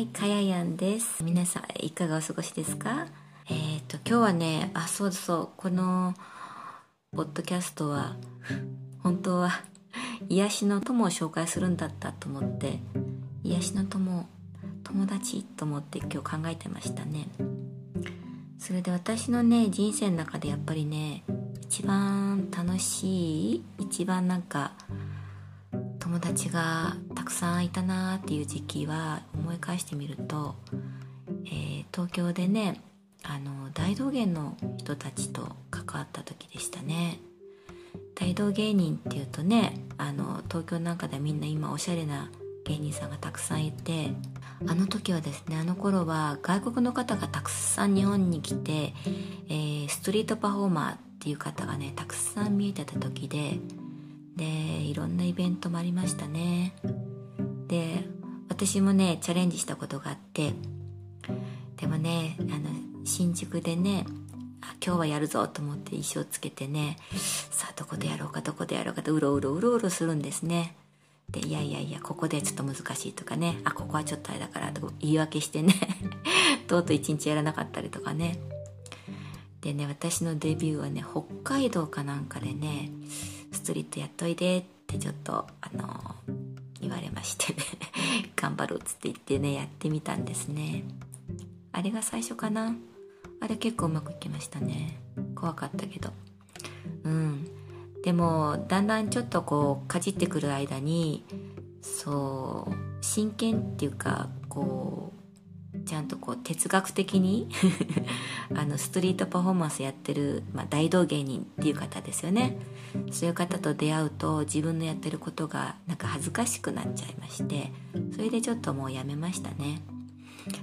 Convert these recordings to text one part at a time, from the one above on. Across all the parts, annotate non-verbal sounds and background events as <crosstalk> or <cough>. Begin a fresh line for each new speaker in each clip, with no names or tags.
はい、かややんです。皆さん、いかがお過ごしですか？えっ、と、今日はね、あ、そうそう、この、ポッドキャストは、本当は、癒しの友を紹介するんだったと思って、癒しの友、友達と思って今日考えてましたね。それで私のね、人生の中でやっぱりね、一番楽しい、一番なんか、友達がたくさんいたなっていう時期は思い返してみると、えー東京でねあの大道芸の人たちと関わった時でしたね。大道芸人っていうとねあの東京なんかでみんな今おしゃれな芸人さんがたくさんいてあの時はですねあの頃は外国の方がたくさん日本に来て、えーストリートパフォーマーっていう方がねたくさん見えてた時ででいろんなイベントもありましたね。で私もねチャレンジしたことがあって。でもねあの新宿でねあ今日はやるぞと思って衣装つけてねさあどこでやろうかどこでやろうかとうろうろうろうろするんですね。でいやいやいやここでちょっと難しいとかねあここはちょっとあれだからと言い訳してね <laughs> とうとう一日やらなかったりとかね。でね私のデビューはね北海道かなんかでねストリートやっといでってちょっとあの言われましてね。<laughs> 頑張るっつって言ってねやってみたんですね。あれが最初かな？あれ結構うまくいきましたね。怖かったけど。うん。でもだんだんちょっとこうかじってくる間にそう真剣っていうかこうちゃんとこう哲学的に <laughs> あのストリートパフォーマンスやってる、まあ、大道芸人っていう方ですよね。そういう方と出会うと自分のやってることがなんか恥ずかしくなっちゃいましてそれでちょっともうやめましたね。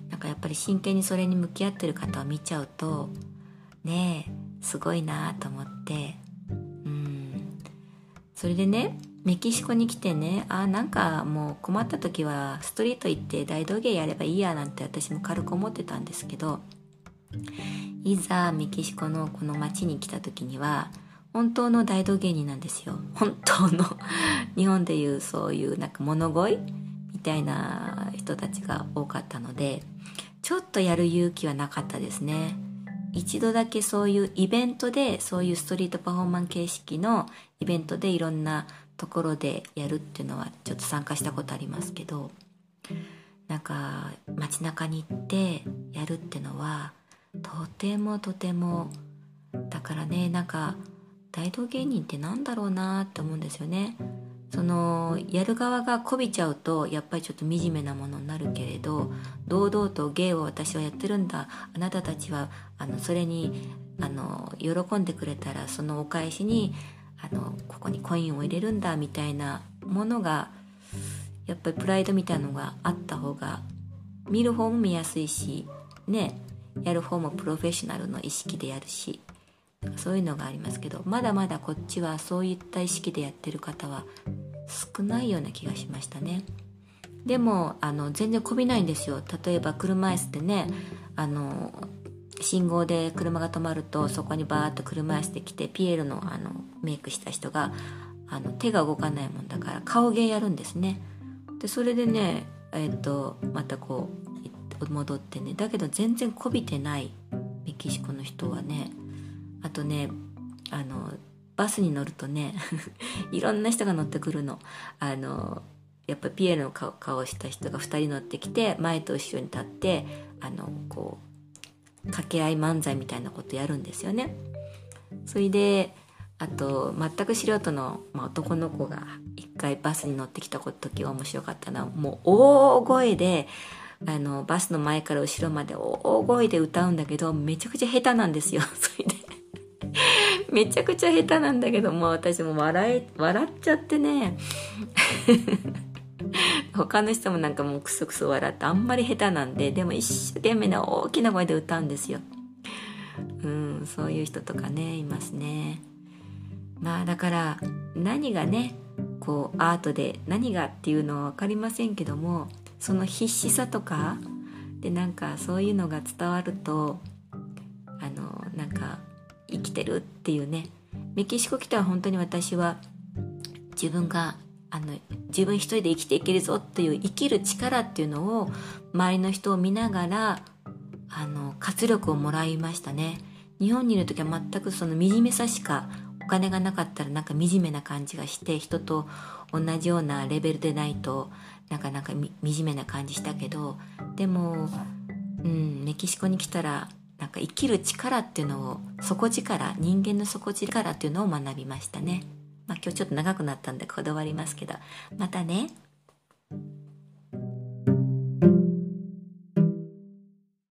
なんかやっぱり真剣にそれに向き合ってる方を見ちゃうとねえすごいなと思って。うん。それでねメキシコに来てねあなんかもう困った時はストリート行って大道芸やればいいやなんて私も軽く思ってたんですけどいざメキシコのこの街に来た時には本当の大道芸人なんですよ。本当の日本でいうそういうなんか物乞いみたいな人たちが多かったのでちょっとやる勇気はなかったですね。一度だけそういうイベントでそういうストリートパフォーマンス形式のイベントでいろんなところでやるっていうのはちょっと参加したことありますけどなんか街中に行ってやるってのはとてもとてもだからねなんか大道芸人ってなんだろうなって思うんですよね。そのやる側がこびちゃうとやっぱりちょっと惨めなものになるけれど堂々と芸を私はやってるんだ。あなたたちはあのそれにあの喜んでくれたらそのお返しにあのここにコインを入れるんだみたいなものがやっぱりプライドみたいなのがあった方が見る方も見やすいしねやる方もプロフェッショナルの意識でやるしそういうのがありますけどまだまだこっちはそういった意識でやってる方は少ないような気がしましたね。でもあの全然こびないんですよ。例えば車椅子でねあの信号で車が止まるとそこにバーッと車椅子で来てピエールのあのメイクした人があの手が動かないもんだから顔芸やるんですね。でそれでねえっ、とまたこう戻ってね。だけど全然こびてないメキシコの人はね。あとねあのバスに乗るとね <laughs> いろんな人が乗ってくるの。あのやっぱピエールの顔をした人が2人乗ってきて前と後ろに立ってあのこう掛け合い漫才みたいなことやるんですよね。それであと全く素人の、まあ、男の子が一回バスに乗ってきた時は面白かったなもう大声であのバスの前から後ろまで大声で歌うんだけどめちゃくちゃ下手なんですよ。<laughs> それでめちゃくちゃ下手なんだけどもう私も笑い笑っちゃってね。他の人もなんかもうクソクソ笑ってあんまり下手なんででも一生懸命な大きな声で歌うんですよ。うんそういう人とかねいますね。まあだから何がねこうアートで何がっていうのは分かりませんけどもその必死さとかでなんかそういうのが伝わるとあのなんか生きてるっていうね。メキシコ来たら本当に私は自分があの自分一人で生きていけるぞっていう生きる力っていうのを周りの人を見ながらあの活力をもらいましたね日本にいる時は全くその惨めさしかお金がなかったらなんか惨めな感じがして人と同じようなレベルでないとなかなか惨めな感じしたけどでも、うん、メキシコに来たらなんか生きる力っていうのを底力人間の底力っていうのを学びましたね。まあ今日ちょっと長くなったんでこだわりますけどまたね。